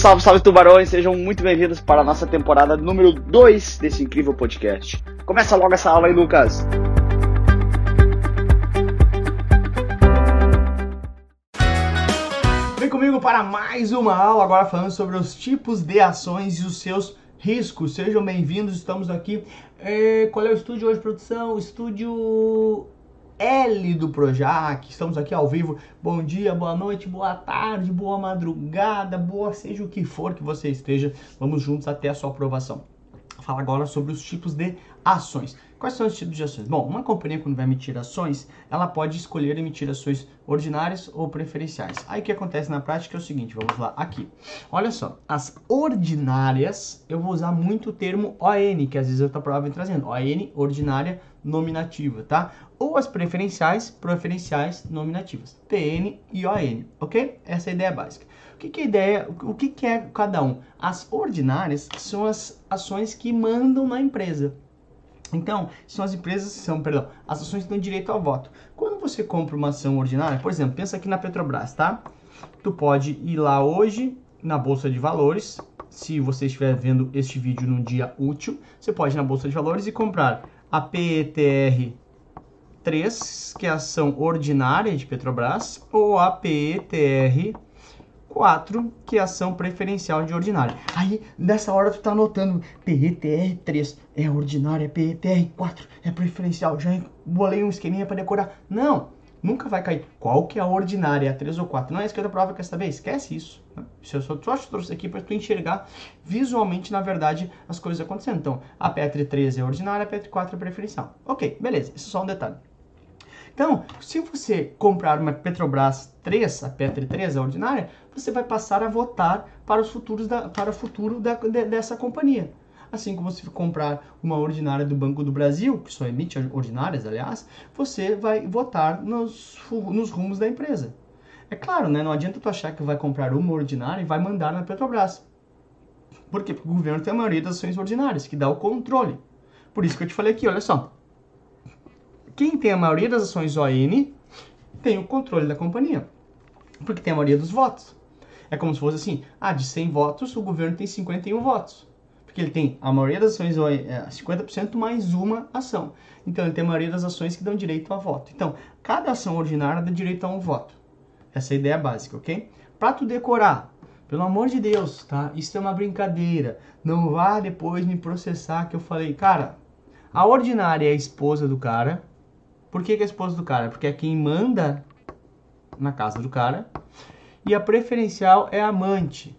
Salve, salve tubarões, sejam muito bem-vindos para a nossa temporada número 2 desse incrível podcast. Começa logo essa aula aí, Lucas. Vem comigo para mais uma aula, agora falando sobre os tipos de ações e os seus riscos. Sejam bem-vindos, estamos aqui. É, qual é o estúdio hoje, produção? Estúdio L do Projac. Estamos aqui ao vivo. Bom dia, boa noite, boa tarde, boa madrugada, boa seja o que for que você esteja. Vamos juntos até a sua aprovação. Fala agora sobre os tipos de ações. Quais são os tipos de ações? Bom, uma companhia quando vai emitir ações, ela pode escolher emitir ações ordinárias ou preferenciais. Aí o que acontece na prática é o seguinte, vamos lá aqui. Olha só, as ordinárias, eu vou usar muito o termo ON, que às vezes eu estou prova trazendo. ON, ordinária, nominativa, tá? Ou as preferenciais, preferenciais nominativas. PN e ON, ok? Essa é a ideia básica. O que, que é a ideia, o que, que é cada um? As ordinárias são as ações que mandam na empresa. Então, são as empresas, são, perdão, as ações que dão direito ao voto. Quando você compra uma ação ordinária, por exemplo, pensa aqui na Petrobras, tá? Tu pode ir lá hoje na Bolsa de Valores, se você estiver vendo este vídeo num dia útil, você pode ir na Bolsa de Valores e comprar a PETR 3, que é a ação ordinária de Petrobras, ou a PETR 4, que é ação preferencial de ordinária. Aí, nessa hora, tu tá anotando PETR 3 é ordinária, PETR 4 é preferencial. Já bolei um esqueminha para decorar. Não, nunca vai cair. Qual que é a ordinária, a 3 ou 4? Não é que eu prova quer saber? Esquece isso. Isso eu só, só te trouxe aqui para tu enxergar visualmente, na verdade, as coisas acontecendo. Então, a PETR 3 é ordinária, a PETR 4 é preferencial. Ok, beleza, isso é só um detalhe. Então, se você comprar uma Petrobras 3, a Petri 3, a ordinária, você vai passar a votar para, os futuros da, para o futuro da, de, dessa companhia. Assim como se comprar uma ordinária do Banco do Brasil, que só emite ordinárias, aliás, você vai votar nos, nos rumos da empresa. É claro, né? Não adianta tu achar que vai comprar uma ordinária e vai mandar na Petrobras. Por quê? Porque o governo tem a maioria das ações ordinárias, que dá o controle. Por isso que eu te falei aqui, olha só quem tem a maioria das ações ON tem o controle da companhia, porque tem a maioria dos votos. É como se fosse assim, ah, de 100 votos, o governo tem 51 votos. Porque ele tem a maioria das ações, 50% é, mais uma ação. Então, ele tem a maioria das ações que dão direito a voto. Então, cada ação ordinária dá direito a um voto. Essa é a ideia básica, ok? Para tu decorar, pelo amor de Deus, tá? Isso é uma brincadeira. Não vá depois me processar que eu falei, cara, a ordinária é a esposa do cara, por que, que é a esposa do cara? Porque é quem manda na casa do cara. E a preferencial é a amante.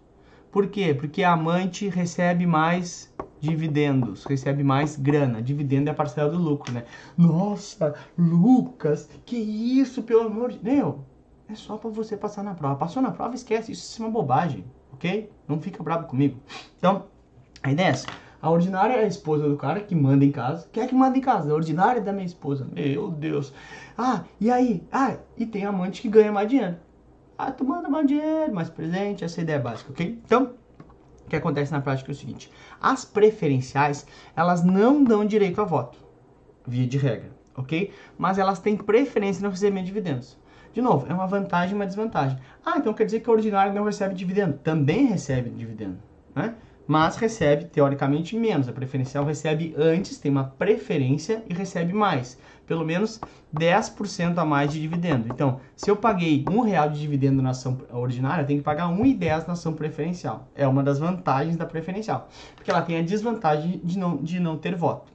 Por quê? Porque a amante recebe mais dividendos, recebe mais grana. Dividendo é a parcela do lucro, né? Nossa, Lucas, que isso, pelo amor de Deus. É só para você passar na prova. Passou na prova, esquece. Isso é uma bobagem, ok? Não fica bravo comigo. Então, a ideia é essa. A ordinária é a esposa do cara que manda em casa. Quem é que manda em casa? A ordinária é da minha esposa. Meu Deus. Ah, e aí? Ah, e tem amante que ganha mais dinheiro. Ah, tu manda mais dinheiro, mais presente. Essa é ideia básica, ok? Então, o que acontece na prática é o seguinte: as preferenciais, elas não dão direito a voto, via de regra, ok? Mas elas têm preferência no recebimento de dividendos. De novo, é uma vantagem e uma desvantagem. Ah, então quer dizer que a ordinária não recebe dividendo? Também recebe dividendo, né? Mas recebe teoricamente menos. A preferencial recebe antes, tem uma preferência e recebe mais, pelo menos 10% a mais de dividendo. Então, se eu paguei um real de dividendo na ação ordinária, eu tenho que pagar 1,10 na ação preferencial. É uma das vantagens da preferencial, porque ela tem a desvantagem de não, de não ter voto.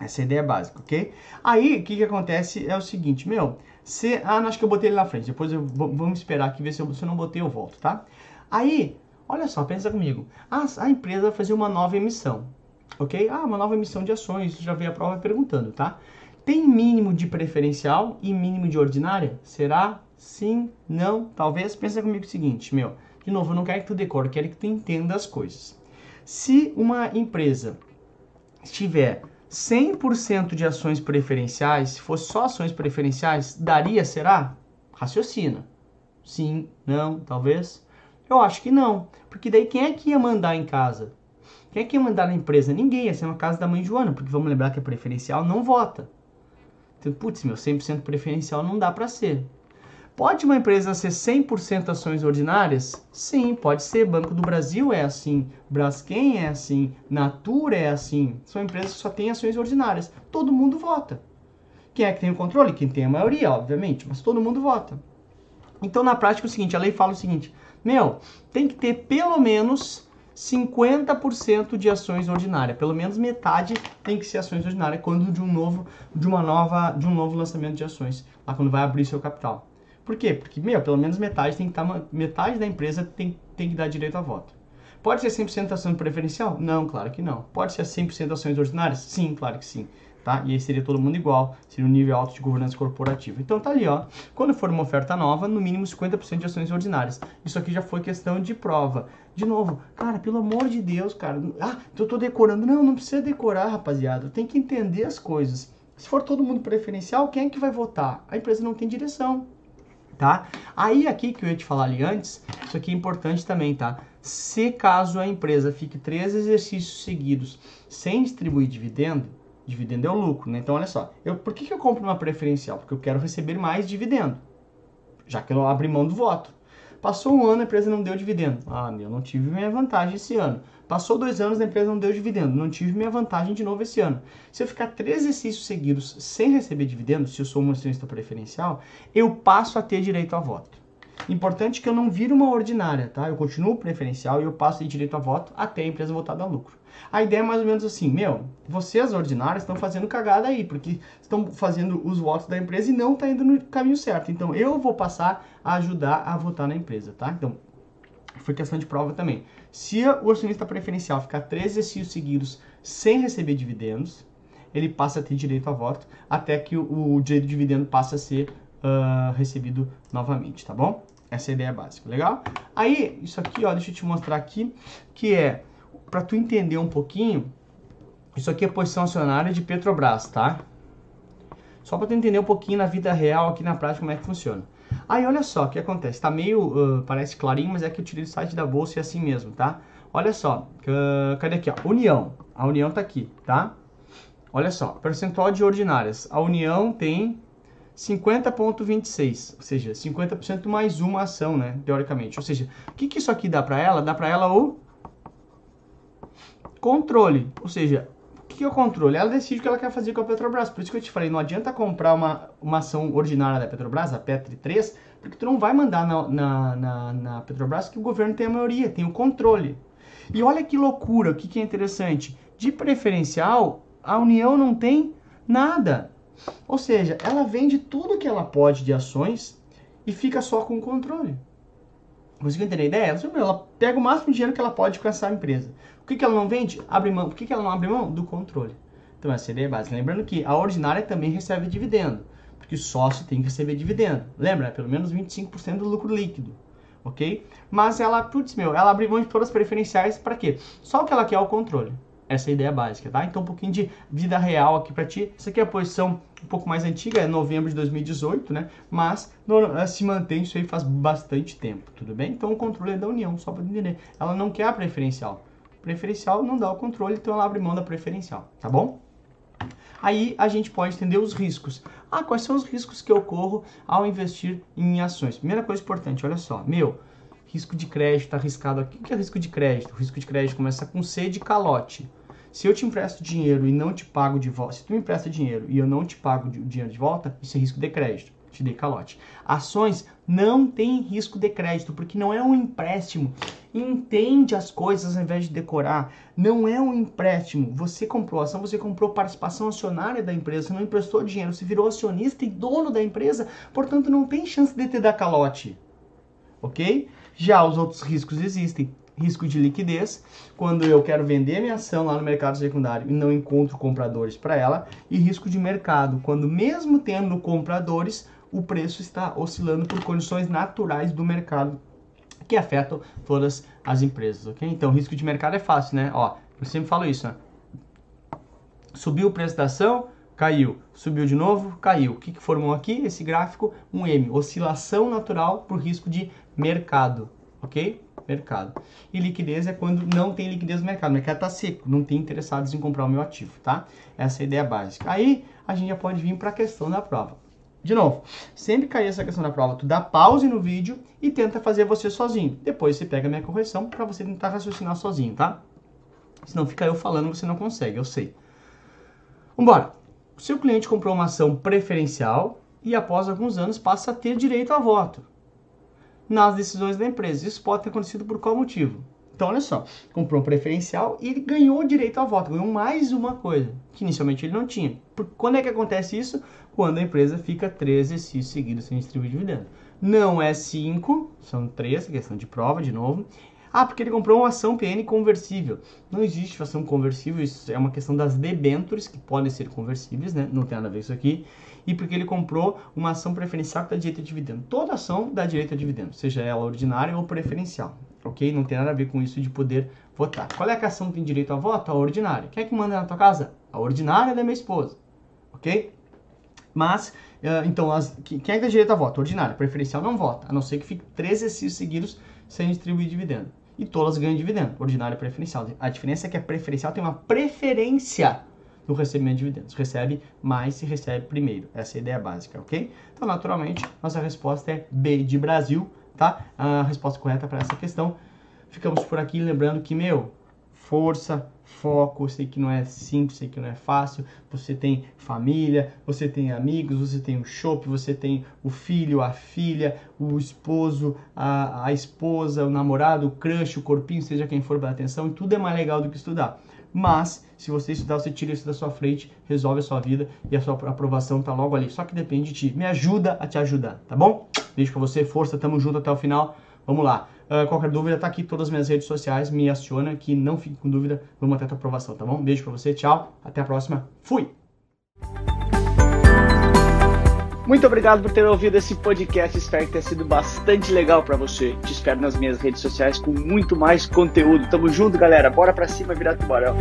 Essa é a ideia básica, ok? Aí, o que, que acontece é o seguinte, meu, se... Ah, não, acho que eu botei ele na frente, depois eu, vamos esperar aqui, ver se eu, se eu não botei, eu volto, tá? Aí, Olha só, pensa comigo. A, a empresa vai fazer uma nova emissão, ok? Ah, uma nova emissão de ações, já veio a prova perguntando, tá? Tem mínimo de preferencial e mínimo de ordinária? Será? Sim? Não? Talvez? Pensa comigo o seguinte, meu. De novo, eu não quero que tu decore, quero que tu entenda as coisas. Se uma empresa tiver 100% de ações preferenciais, se fosse só ações preferenciais, daria, será? Raciocina. Sim, não, talvez. Eu acho que não. Porque daí quem é que ia mandar em casa? Quem é que ia mandar na empresa? Ninguém. Ia ser uma casa da mãe Joana. Porque vamos lembrar que a preferencial não vota. Então, putz, meu, 100% preferencial não dá para ser. Pode uma empresa ser 100% ações ordinárias? Sim, pode ser. Banco do Brasil é assim, Braskem é assim, Natura é assim. São empresas que só têm ações ordinárias. Todo mundo vota. Quem é que tem o controle? Quem tem a maioria, obviamente, mas todo mundo vota. Então, na prática, é o seguinte: a lei fala o seguinte: meu, tem que ter pelo menos 50% de ações ordinárias, pelo menos metade tem que ser ações ordinárias quando de um novo, de uma nova, de um novo lançamento de ações, lá quando vai abrir seu capital. Por quê? Porque, meu, pelo menos metade tem que estar, tá metade da empresa tem, tem que dar direito a voto. Pode ser 100% ação preferencial? Não, claro que não. Pode ser 100% ações ordinárias? Sim, claro que sim. Tá? E aí seria todo mundo igual, seria um nível alto de governança corporativa. Então tá ali, ó. Quando for uma oferta nova, no mínimo 50% de ações ordinárias. Isso aqui já foi questão de prova. De novo, cara, pelo amor de Deus, cara. Ah, eu tô decorando. Não, não precisa decorar, rapaziada. Tem que entender as coisas. Se for todo mundo preferencial, quem é que vai votar? A empresa não tem direção tá? Aí aqui que eu ia te falar ali antes, isso aqui é importante também, tá? Se caso a empresa fique três exercícios seguidos sem distribuir dividendo, dividendo é o lucro, né? Então olha só, eu, por que, que eu compro uma preferencial? Porque eu quero receber mais dividendo, já que eu abri mão do voto. Passou um ano, a empresa não deu dividendo. Ah, meu, não tive minha vantagem esse ano. Passou dois anos, a empresa não deu dividendo. Não tive minha vantagem de novo esse ano. Se eu ficar três exercícios seguidos sem receber dividendo, se eu sou um acionista preferencial, eu passo a ter direito a voto. Importante que eu não vire uma ordinária, tá? Eu continuo preferencial e eu passo de direito a voto até a empresa voltar a dar lucro. A ideia é mais ou menos assim, meu, vocês ordinários estão fazendo cagada aí, porque estão fazendo os votos da empresa e não está indo no caminho certo. Então eu vou passar a ajudar a votar na empresa, tá? Então, foi questão de prova também. Se o acionista preferencial ficar três exercícios seguidos sem receber dividendos, ele passa a ter direito a voto até que o, direito de dividendo passe a ser uh, recebido novamente, tá bom? Essa é a ideia básica, legal? Aí, isso aqui, ó, deixa eu te mostrar aqui, que é para tu entender um pouquinho, isso aqui é posição acionária de Petrobras, tá? Só para tu entender um pouquinho na vida real, aqui na prática, como é que funciona. Aí, olha só o que acontece. Tá meio, uh, parece clarinho, mas é que eu tirei do site da bolsa e é assim mesmo, tá? Olha só, uh, cadê aqui, ó? União. A União tá aqui, tá? Olha só, percentual de ordinárias. A União tem 50,26, ou seja, 50% mais uma ação, né, teoricamente. Ou seja, o que, que isso aqui dá para ela? Dá para ela o controle. Ou seja, o que é o controle? Ela decide o que ela quer fazer com a Petrobras. Por isso que eu te falei, não adianta comprar uma, uma ação ordinária da Petrobras, a Petri 3, porque tu não vai mandar na, na, na, na Petrobras que o governo tem a maioria, tem o controle. E olha que loucura, o que, que é interessante. De preferencial, a União não tem nada. Ou seja, ela vende tudo que ela pode de ações e fica só com o controle. Conseguiu entender a ideia? Ela pega o máximo de dinheiro que ela pode com essa empresa. O que, que ela não vende? Abre mão. Por que, que ela não abre mão? Do controle. Então essa é ideia básica. Lembrando que a ordinária também recebe dividendo, porque o sócio tem que receber dividendo. Lembra? Pelo menos 25% do lucro líquido. Ok? Mas ela, putz, meu, ela abre mão de todas as preferenciais para quê? Só o que ela quer é o controle. Essa é a ideia básica, tá? Então um pouquinho de vida real aqui para ti. Essa aqui é a posição um pouco mais antiga, é novembro de 2018, né? Mas se mantém isso aí faz bastante tempo, tudo bem? Então o controle é da União, só para entender. Ela não quer a preferencial. Preferencial não dá o controle, então ela abre mão da preferencial, tá bom? Aí a gente pode entender os riscos. Ah, quais são os riscos que eu corro ao investir em ações? Primeira coisa importante, olha só, meu, risco de crédito arriscado aqui. O que é risco de crédito? O risco de crédito começa com C de calote. Se eu te empresto dinheiro e não te pago de volta, se tu me empresta dinheiro e eu não te pago o dinheiro de volta, isso é risco de crédito. Te dei calote. Ações não tem risco de crédito, porque não é um empréstimo. Entende as coisas ao invés de decorar. Não é um empréstimo. Você comprou ação, você comprou participação acionária da empresa, você não emprestou dinheiro, você virou acionista e dono da empresa, portanto não tem chance de te dar calote. Ok? Já os outros riscos existem risco de liquidez, quando eu quero vender minha ação lá no mercado secundário e não encontro compradores para ela, e risco de mercado, quando mesmo tendo compradores, o preço está oscilando por condições naturais do mercado que afetam todas as empresas, ok? Então, risco de mercado é fácil, né? Ó, eu sempre falo isso, né? Subiu o preço da ação, caiu. Subiu de novo, caiu. O que, que formou aqui? Esse gráfico, um M. Oscilação natural por risco de mercado, ok? Mercado. E liquidez é quando não tem liquidez no mercado, o mercado está seco, não tem interessados em comprar o meu ativo, tá? Essa é a ideia básica. Aí a gente já pode vir para a questão da prova. De novo, sempre cair essa questão da prova, tu dá pause no vídeo e tenta fazer você sozinho. Depois você pega a minha correção para você tentar raciocinar sozinho, tá? Senão fica eu falando, você não consegue, eu sei. Vambora. O seu cliente comprou uma ação preferencial e após alguns anos passa a ter direito a voto nas decisões da empresa. Isso pode ter acontecido por qual motivo? Então, olha só, comprou um preferencial e ele ganhou direito a voto, ganhou mais uma coisa que inicialmente ele não tinha. Por, quando é que acontece isso? Quando a empresa fica três exercícios seguidos sem distribuir dividendo. Não é cinco, são três, questão de prova, de novo. Ah, porque ele comprou uma ação PN conversível. Não existe ação conversível, isso é uma questão das debentures que podem ser conversíveis, né? Não tem nada a ver isso aqui. E porque ele comprou uma ação preferencial que dá direito a dividendo. Toda ação dá direito a dividendo, seja ela ordinária ou preferencial ok? Não tem nada a ver com isso de poder votar. Qual é a ação que tem direito a voto? A ordinária. Quem é que manda na tua casa? A ordinária da minha esposa, ok? Mas, uh, então, as, quem é que tem direito a voto? Ordinária. Preferencial não vota, a não ser que fique três exercícios seguidos sem distribuir dividendo. E todas ganham dividendo, ordinária e preferencial. A diferença é que a preferencial tem uma preferência no recebimento de dividendos. Recebe mais se recebe primeiro. Essa é a ideia básica, ok? Então, naturalmente, nossa resposta é B de Brasil, tá? A resposta correta para essa questão. Ficamos por aqui lembrando que, meu, força, foco, sei que não é simples, sei que não é fácil. Você tem família, você tem amigos, você tem o shopping, você tem o filho, a filha, o esposo, a, a esposa, o namorado, o crush, o corpinho, seja quem for para atenção, e tudo é mais legal do que estudar. Mas, se você estudar, você tira isso da sua frente, resolve a sua vida e a sua aprovação tá logo ali. Só que depende de ti. Me ajuda a te ajudar, tá bom? Beijo pra você, força, tamo junto até o final. Vamos lá. Uh, qualquer dúvida, tá aqui todas as minhas redes sociais, me aciona que não fique com dúvida, vamos até a tua aprovação, tá bom? Beijo pra você, tchau, até a próxima, fui! Muito obrigado por ter ouvido esse podcast. Espero que tenha sido bastante legal para você. Te espero nas minhas redes sociais com muito mais conteúdo. Tamo junto, galera. Bora pra cima virar tubarão.